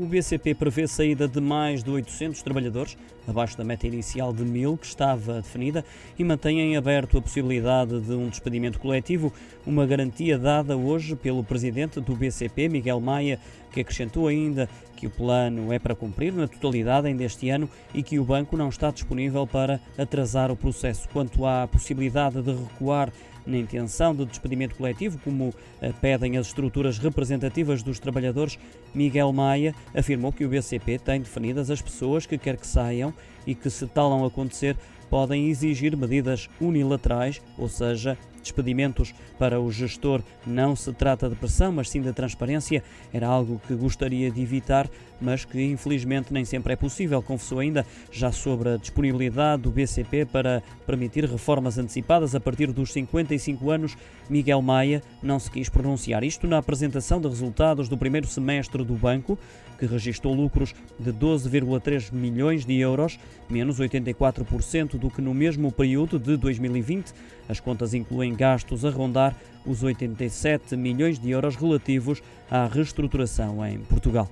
O BCP prevê saída de mais de 800 trabalhadores, abaixo da meta inicial de 1000 que estava definida, e mantém em aberto a possibilidade de um despedimento coletivo, uma garantia dada hoje pelo presidente do BCP, Miguel Maia, que acrescentou ainda que o plano é para cumprir na totalidade ainda este ano e que o banco não está disponível para atrasar o processo. Quanto à possibilidade de recuar na intenção de despedimento coletivo, como eh, pedem as estruturas representativas dos trabalhadores, Miguel Maia afirmou que o BCP tem definidas as pessoas que quer que saiam e que, se tal acontecer, podem exigir medidas unilaterais, ou seja, despedimentos. Para o gestor, não se trata de pressão, mas sim de transparência. Era algo que gostaria de evitar, mas que infelizmente nem sempre é possível. Confessou ainda já sobre a disponibilidade do BCP para permitir reformas antecipadas a partir dos 55 anos. Miguel Maia não se quis pronunciar. Isto na apresentação de resultados do primeiro semestre do banco, que registrou lucros de 12,3 milhões de euros, menos 84% do que no mesmo período de 2020. As contas incluem gastos a rondar os 87 milhões de euros relativos à reestruturação em Portugal.